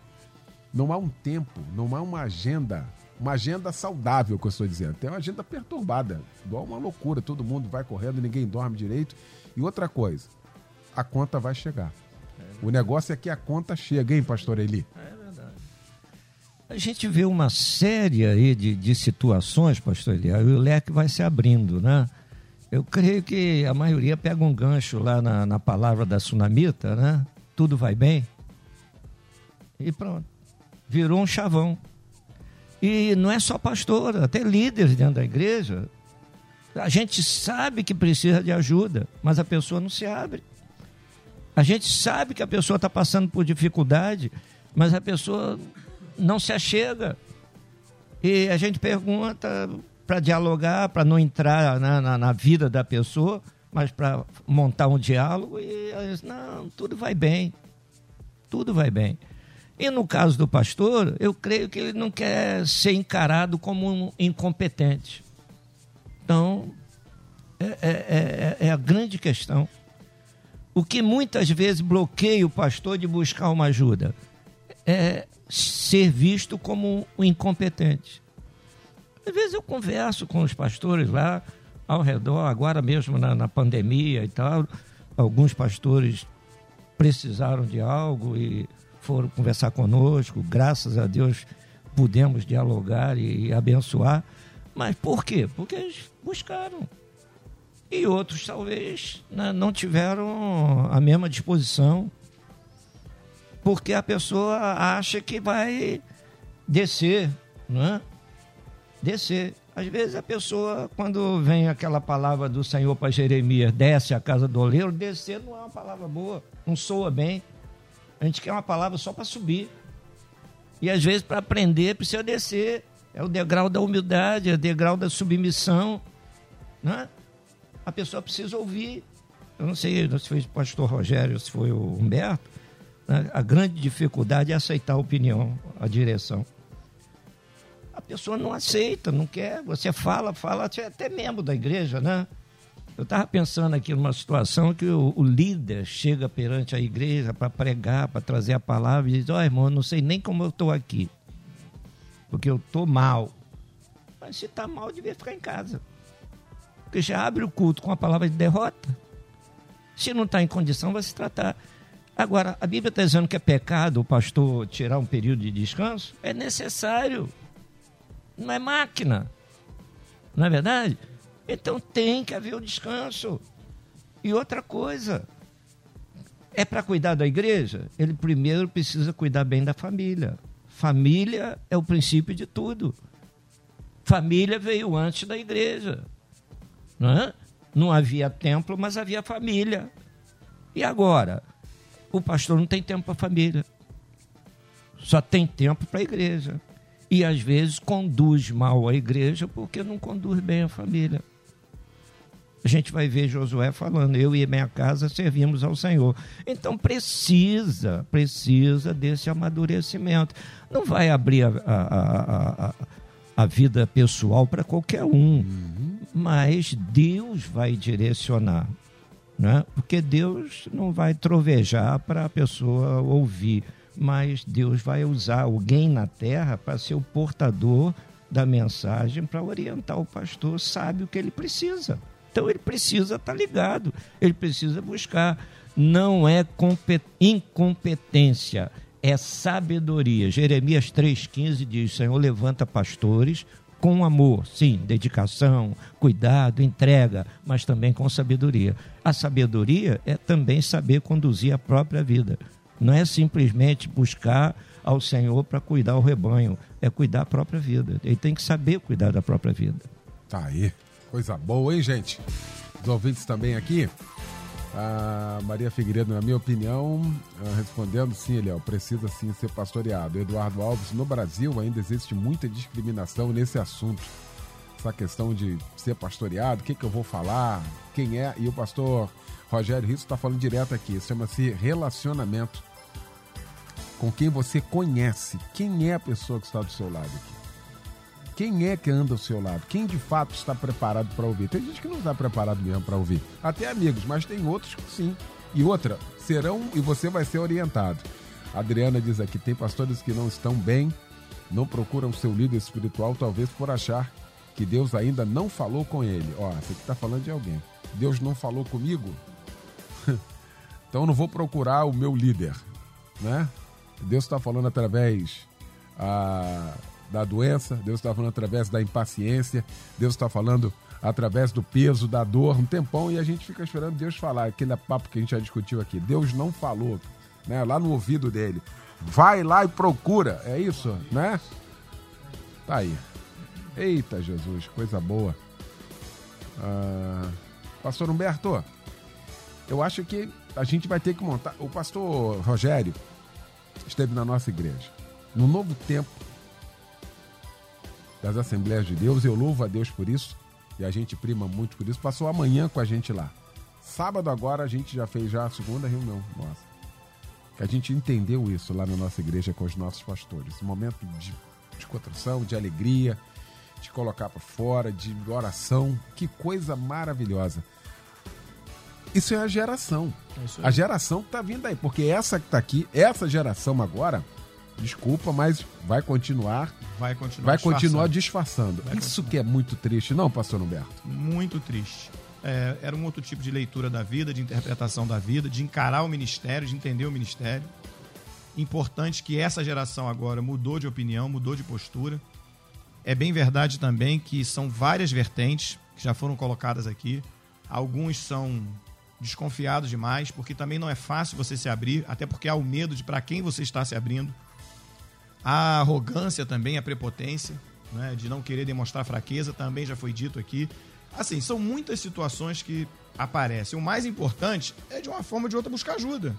Não há um tempo, não há uma agenda, uma agenda saudável, que eu estou dizendo. Tem uma agenda perturbada, igual uma loucura. Todo mundo vai correndo, ninguém dorme direito. E outra coisa, a conta vai chegar. O negócio é que a conta chega, hein, pastor Eli? É. A gente vê uma série aí de, de situações, pastor Eli, aí o leque vai se abrindo, né? Eu creio que a maioria pega um gancho lá na, na palavra da tsunamita, né? Tudo vai bem. E pronto. Virou um chavão. E não é só pastor, até líderes dentro da igreja. A gente sabe que precisa de ajuda, mas a pessoa não se abre. A gente sabe que a pessoa está passando por dificuldade, mas a pessoa não se achega. E a gente pergunta para dialogar, para não entrar na, na, na, vida da pessoa, mas para montar um diálogo. E diz, não, tudo vai bem. Tudo vai bem. E no caso do pastor, eu creio que ele não quer ser encarado como um incompetente. Então, é, é, é, é, a grande questão. O que muitas vezes bloqueia o pastor de buscar uma ajuda é ser visto como um incompetente. Às vezes eu converso com os pastores lá ao redor, agora mesmo na, na pandemia e tal, alguns pastores precisaram de algo e foram conversar conosco, graças a Deus pudemos dialogar e abençoar. Mas por quê? Porque eles buscaram. E outros talvez né, não tiveram a mesma disposição, porque a pessoa acha que vai descer, não é? Descer. Às vezes a pessoa, quando vem aquela palavra do Senhor para Jeremias, desce a casa do oleiro, descer não é uma palavra boa, não soa bem. A gente quer uma palavra só para subir. E às vezes para aprender precisa descer. É o degrau da humildade, é o degrau da submissão. Né? A pessoa precisa ouvir. Eu não sei se foi o pastor Rogério, se foi o Humberto. A grande dificuldade é aceitar a opinião, a direção. A pessoa não aceita, não quer. Você fala, fala, você é até membro da igreja, né? Eu estava pensando aqui numa situação que o, o líder chega perante a igreja para pregar, para trazer a palavra e diz: Ó, oh, irmão, não sei nem como eu estou aqui, porque eu estou mal. Mas se está mal, devia ficar em casa. Porque já abre o culto com a palavra de derrota. Se não está em condição, vai se tratar. Agora, a Bíblia está dizendo que é pecado o pastor tirar um período de descanso? É necessário. Não é máquina. Não é verdade? Então tem que haver o descanso. E outra coisa, é para cuidar da igreja? Ele primeiro precisa cuidar bem da família. Família é o princípio de tudo. Família veio antes da igreja. Não, é? não havia templo, mas havia família. E agora? O pastor não tem tempo para a família. Só tem tempo para a igreja. E às vezes conduz mal a igreja porque não conduz bem a família a gente vai ver Josué falando: eu e minha casa servimos ao Senhor. Então precisa, precisa desse amadurecimento. Não vai abrir a, a, a, a vida pessoal para qualquer um, uhum. mas Deus vai direcionar. Né? Porque Deus não vai trovejar para a pessoa ouvir, mas Deus vai usar alguém na terra para ser o portador da mensagem para orientar o pastor, sabe o que ele precisa. Então ele precisa estar tá ligado, ele precisa buscar. Não é incompetência, é sabedoria. Jeremias 3,15 diz: Senhor, levanta pastores com amor, sim, dedicação, cuidado, entrega, mas também com sabedoria. A sabedoria é também saber conduzir a própria vida. Não é simplesmente buscar ao Senhor para cuidar o rebanho, é cuidar a própria vida. Ele tem que saber cuidar da própria vida. Tá aí. Coisa boa, hein, gente? Os ouvintes também aqui. A Maria Figueiredo, na minha opinião, ah, respondendo sim, Eliel, precisa sim ser pastoreado. Eduardo Alves, no Brasil ainda existe muita discriminação nesse assunto. Essa questão de ser pastoreado, o que, que eu vou falar, quem é. E o pastor Rogério Risso está falando direto aqui. Chama-se relacionamento com quem você conhece. Quem é a pessoa que está do seu lado aqui? Quem é que anda ao seu lado? Quem de fato está preparado para ouvir? Tem gente que não está preparado mesmo para ouvir. Até amigos, mas tem outros que sim. E outra, serão e você vai ser orientado. A Adriana diz aqui: tem pastores que não estão bem, não procuram seu líder espiritual, talvez por achar que Deus ainda não falou com ele. Ó, você que está falando de alguém. Deus não falou comigo? então não vou procurar o meu líder, né? Deus está falando através ah, da doença, Deus está falando através da impaciência, Deus está falando através do peso, da dor, um tempão, e a gente fica esperando Deus falar, aquele papo que a gente já discutiu aqui. Deus não falou, né? Lá no ouvido dele. Vai lá e procura, é isso, né? Tá aí. Eita, Jesus, coisa boa. Ah, pastor Humberto, eu acho que a gente vai ter que montar. O pastor Rogério esteve na nossa igreja. No novo tempo das Assembleias de Deus, eu louvo a Deus por isso e a gente prima muito por isso. Passou amanhã com a gente lá. Sábado agora a gente já fez já a segunda reunião nossa. Que a gente entendeu isso lá na nossa igreja com os nossos pastores. Um momento de, de contração, de alegria, de colocar para fora, de oração. Que coisa maravilhosa. Isso é a geração. É a geração que tá vindo aí. Porque essa que tá aqui, essa geração agora, desculpa, mas vai continuar. Vai continuar. Vai disfarçando. continuar disfarçando. Vai Isso continuar. que é muito triste, não, pastor Humberto? muito triste. É, era um outro tipo de leitura da vida, de interpretação da vida, de encarar o ministério, de entender o ministério. Importante que essa geração agora mudou de opinião, mudou de postura. É bem verdade também que são várias vertentes que já foram colocadas aqui. Alguns são desconfiados demais, porque também não é fácil você se abrir, até porque há o medo de para quem você está se abrindo. A arrogância também, a prepotência, né, de não querer demonstrar fraqueza, também já foi dito aqui. Assim, são muitas situações que aparecem. O mais importante é, de uma forma ou de outra, buscar ajuda.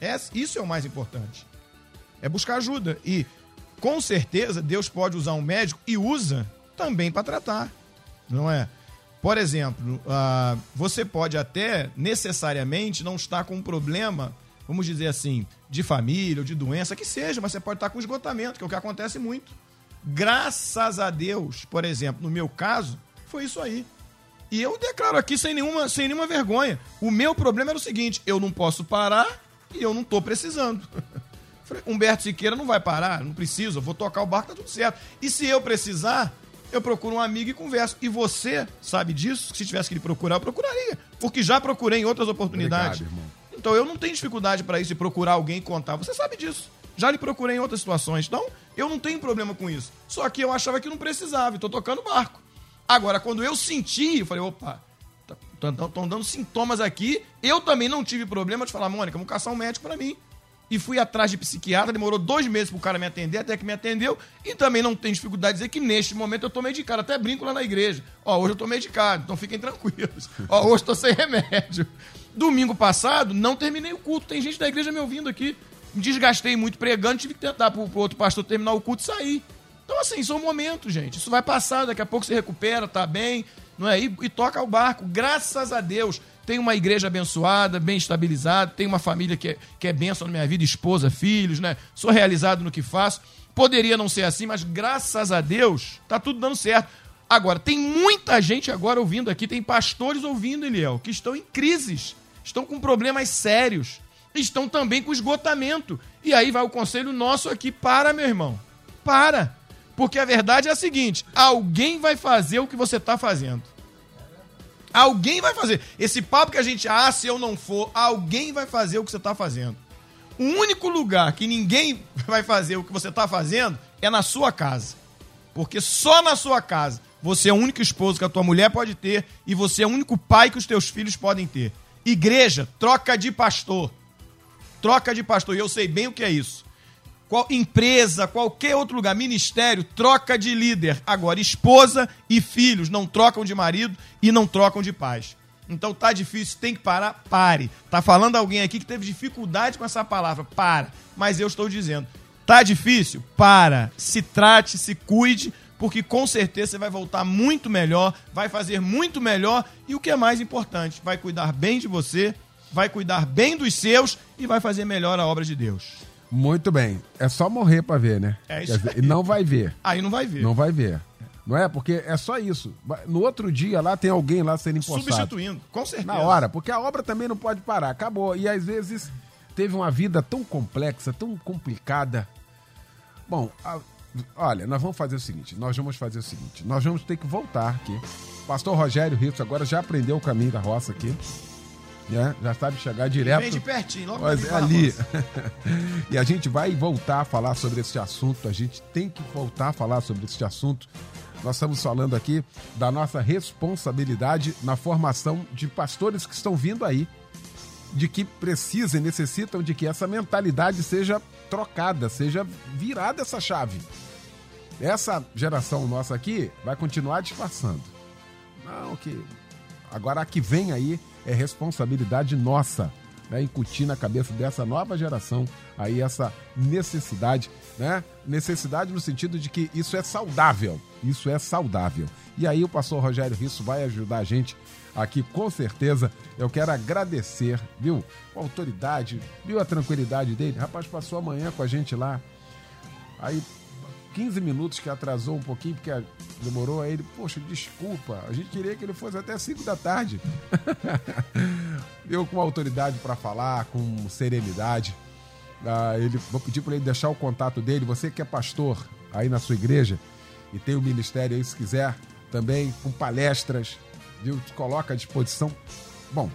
É, isso é o mais importante. É buscar ajuda. E, com certeza, Deus pode usar um médico e usa também para tratar. Não é? Por exemplo, ah, você pode até necessariamente não estar com um problema, vamos dizer assim, de família ou de doença, que seja, mas você pode estar com esgotamento, que é o que acontece muito. Graças a Deus, por exemplo, no meu caso, foi isso aí. E eu declaro aqui sem nenhuma, sem nenhuma vergonha. O meu problema era o seguinte: eu não posso parar e eu não tô precisando. Falei, Humberto Siqueira não vai parar, não preciso, eu vou tocar o barco, tá tudo certo. E se eu precisar, eu procuro um amigo e converso. E você sabe disso? Se tivesse que lhe procurar, eu procuraria. Porque já procurei em outras oportunidades. Obrigado. Então eu não tenho dificuldade para isso de procurar alguém e contar. Você sabe disso. Já lhe procurei em outras situações. Então, eu não tenho problema com isso. Só que eu achava que não precisava e tocando barco. Agora, quando eu senti, eu falei, opa, estão dando sintomas aqui. Eu também não tive problema de falar, Mônica, vamos caçar um médico para mim. E fui atrás de psiquiatra, demorou dois meses pro cara me atender, até que me atendeu. E também não tenho dificuldade de dizer que neste momento eu tô medicado. Até brinco lá na igreja. Ó, hoje eu tô medicado, então fiquem tranquilos. Ó, hoje tô sem remédio. Domingo passado, não terminei o culto. Tem gente da igreja me ouvindo aqui. Me desgastei muito pregando, tive que tentar pro, pro outro pastor terminar o culto e sair. Então, assim, são momentos, gente. Isso vai passar, daqui a pouco se recupera, tá bem, não é? E, e toca o barco. Graças a Deus, tem uma igreja abençoada, bem estabilizada, tem uma família que é, que é bênção na minha vida, esposa, filhos, né? Sou realizado no que faço. Poderia não ser assim, mas graças a Deus, tá tudo dando certo. Agora, tem muita gente agora ouvindo aqui, tem pastores ouvindo, Eliel, que estão em crises, estão com problemas sérios, estão também com esgotamento. E aí vai o conselho nosso aqui, para, meu irmão, para. Porque a verdade é a seguinte: alguém vai fazer o que você está fazendo. Alguém vai fazer. Esse papo que a gente, ah, se eu não for, alguém vai fazer o que você está fazendo. O único lugar que ninguém vai fazer o que você está fazendo é na sua casa. Porque só na sua casa você é o único esposo que a tua mulher pode ter e você é o único pai que os teus filhos podem ter. Igreja, troca de pastor. Troca de pastor. E eu sei bem o que é isso. Qual, empresa, qualquer outro lugar, ministério, troca de líder. Agora, esposa e filhos não trocam de marido e não trocam de pais. Então tá difícil, tem que parar, pare. Tá falando alguém aqui que teve dificuldade com essa palavra, para. Mas eu estou dizendo, tá difícil? Para. Se trate, se cuide, porque com certeza você vai voltar muito melhor, vai fazer muito melhor e o que é mais importante, vai cuidar bem de você, vai cuidar bem dos seus e vai fazer melhor a obra de Deus. Muito bem. É só morrer pra ver, né? É isso dizer, aí. e não vai ver. Aí não vai ver. Não vai ver. Não é? Porque é só isso. No outro dia lá tem alguém lá sendo empossado. Substituindo, com certeza. Na hora, porque a obra também não pode parar. Acabou. E às vezes teve uma vida tão complexa, tão complicada. Bom, a- olha, nós vamos fazer o seguinte: nós vamos fazer o seguinte. Nós vamos ter que voltar aqui. Pastor Rogério Ritz agora já aprendeu o caminho da roça aqui. Né? Já sabe chegar direto. Vem de pertinho, logo Mas ali, é ali. E a gente vai voltar a falar sobre esse assunto. A gente tem que voltar a falar sobre esse assunto. Nós estamos falando aqui da nossa responsabilidade na formação de pastores que estão vindo aí, de que precisam e necessitam de que essa mentalidade seja trocada, seja virada essa chave. Essa geração nossa aqui vai continuar disfarçando. Não, que agora a que vem aí é responsabilidade nossa, né? Incutir na cabeça dessa nova geração aí essa necessidade, né? Necessidade no sentido de que isso é saudável, isso é saudável. E aí o pastor Rogério Risso vai ajudar a gente aqui com certeza. Eu quero agradecer, viu? A autoridade, viu a tranquilidade dele? Rapaz, passou amanhã com a gente lá. Aí 15 minutos que atrasou um pouquinho, porque demorou aí ele, poxa, desculpa, a gente queria que ele fosse até 5 da tarde. Eu com autoridade para falar, com serenidade. Ah, ele, vou pedir para ele deixar o contato dele. Você que é pastor aí na sua igreja e tem o ministério aí, se quiser, também com palestras, viu? Te coloca à disposição. Bom,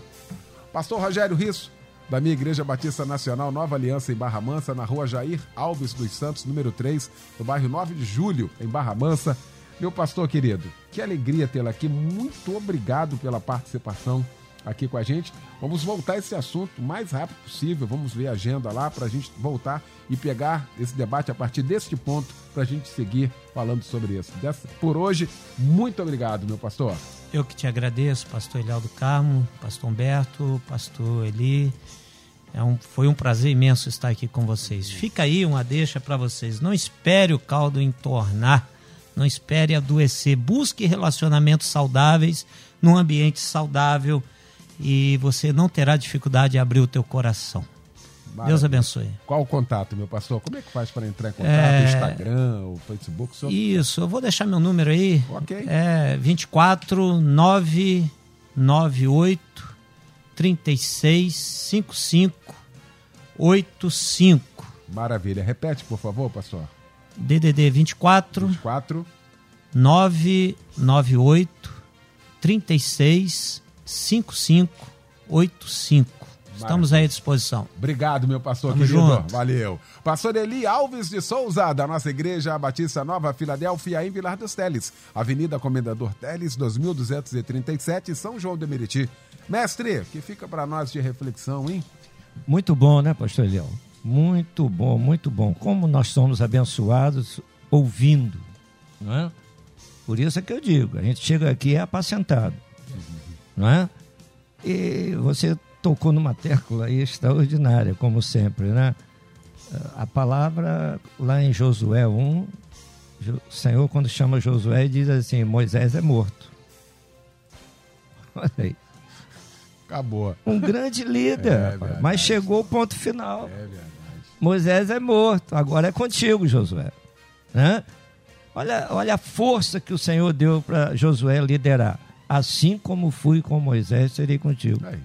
pastor Rogério Risso, da minha Igreja Batista Nacional Nova Aliança em Barra Mansa, na rua Jair Alves dos Santos, número 3, no bairro 9 de Julho, em Barra Mansa. Meu pastor querido, que alegria tê-lo aqui. Muito obrigado pela participação aqui com a gente. Vamos voltar esse assunto o mais rápido possível. Vamos ver a agenda lá para a gente voltar e pegar esse debate a partir deste ponto para a gente seguir falando sobre isso. Por hoje, muito obrigado, meu pastor. Eu que te agradeço, pastor Eliel do Carmo, pastor Humberto, pastor Eli. É um, foi um prazer imenso estar aqui com vocês. Fica aí uma deixa para vocês. Não espere o caldo entornar, não espere adoecer. Busque relacionamentos saudáveis, num ambiente saudável e você não terá dificuldade de abrir o teu coração. Maravilha. Deus abençoe. Qual o contato, meu pastor? Como é que faz para entrar em contato? É... Instagram, o Facebook? Isso, eu vou deixar meu número aí. Ok. É 24 998 36 55 85. Maravilha. Repete, por favor, pastor. DDD 24 24 998 36 55 85. Estamos aí à disposição. Obrigado, meu pastor Tamo querido. junto. Valeu. Pastor Eli Alves de Souza, da nossa igreja Batista Nova Filadélfia, em Vilar dos Teles. Avenida Comendador Teles, 2237, São João de Meriti. Mestre, que fica para nós de reflexão, hein? Muito bom, né, pastor Eliel? Muito bom, muito bom. Como nós somos abençoados ouvindo, não é? Por isso é que eu digo, a gente chega aqui é apacentado, não é? E você tocou numa tecla extraordinária, como sempre, né? A palavra lá em Josué 1, Jo- o Senhor quando chama Josué diz assim, Moisés é morto. Olha aí. Acabou. Um grande líder, É mas chegou o ponto final. É. Moisés é morto, agora é contigo, Josué. Né? Olha, olha a força que o Senhor deu para Josué liderar. Assim como fui com Moisés, serei contigo. Aí.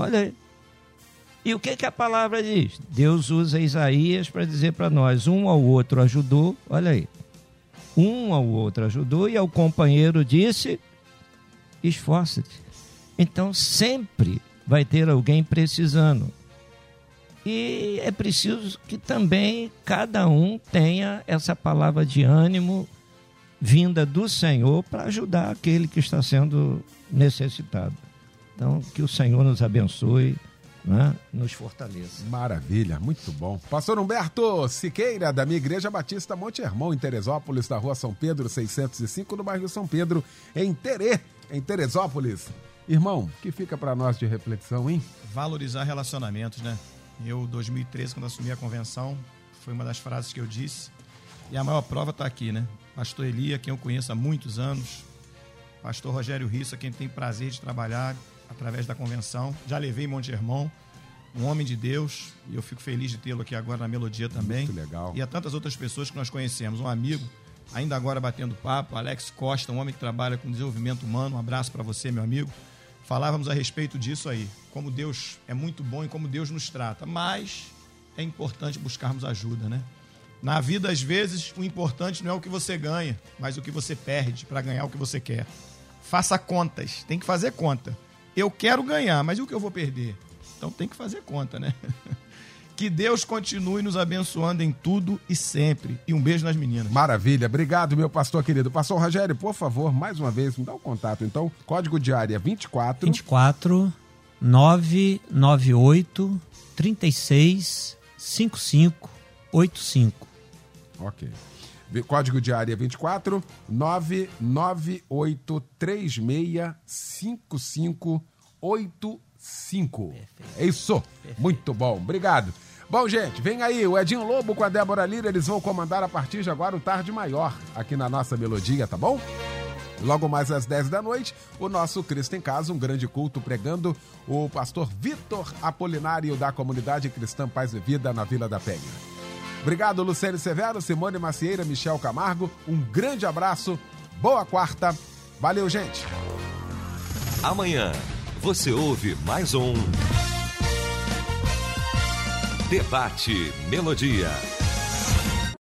Olha aí. E o que, que a palavra diz? Deus usa Isaías para dizer para nós: um ao outro ajudou, olha aí. Um ao outro ajudou e ao companheiro disse: esforça-te. Então sempre vai ter alguém precisando. E é preciso que também cada um tenha essa palavra de ânimo vinda do Senhor para ajudar aquele que está sendo necessitado. Então, que o Senhor nos abençoe, né? nos fortaleça. Maravilha, muito bom. Pastor Humberto Siqueira, da minha Igreja Batista Monte Hermão, em Teresópolis, na rua São Pedro, 605, no bairro São Pedro, em Terê, em Teresópolis. Irmão, que fica para nós de reflexão, hein? Valorizar relacionamentos, né? Eu, 2013, quando assumi a convenção, foi uma das frases que eu disse. E a maior prova está aqui, né? Pastor Elia, quem eu conheço há muitos anos. Pastor Rogério Rissa, quem tem prazer de trabalhar através da convenção. Já levei Monte um homem de Deus. E eu fico feliz de tê-lo aqui agora na Melodia também. Muito legal. E a tantas outras pessoas que nós conhecemos. Um amigo, ainda agora batendo papo, Alex Costa, um homem que trabalha com desenvolvimento humano. Um abraço para você, meu amigo. Falávamos a respeito disso aí, como Deus é muito bom e como Deus nos trata, mas é importante buscarmos ajuda, né? Na vida, às vezes, o importante não é o que você ganha, mas o que você perde para ganhar o que você quer. Faça contas, tem que fazer conta. Eu quero ganhar, mas e o que eu vou perder? Então tem que fazer conta, né? Que Deus continue nos abençoando em tudo e sempre. E um beijo nas meninas. Maravilha, obrigado, meu pastor querido. Pastor Rogério, por favor, mais uma vez, me dá o contato. Então, código de área 24 24 998 36 55 85. Ok. Código de área 24 998365585. É isso. Muito bom. Obrigado. Bom, gente, vem aí o Edinho Lobo com a Débora Lira. Eles vão comandar a partir de agora o Tarde Maior aqui na nossa melodia, tá bom? Logo mais às 10 da noite, o nosso Cristo em Casa, um grande culto pregando o pastor Vitor Apolinário da comunidade cristã Paz e Vida na Vila da Penha. Obrigado, Luciane Severo, Simone Macieira, Michel Camargo. Um grande abraço, boa quarta. Valeu, gente. Amanhã você ouve mais um. Debate Melodia.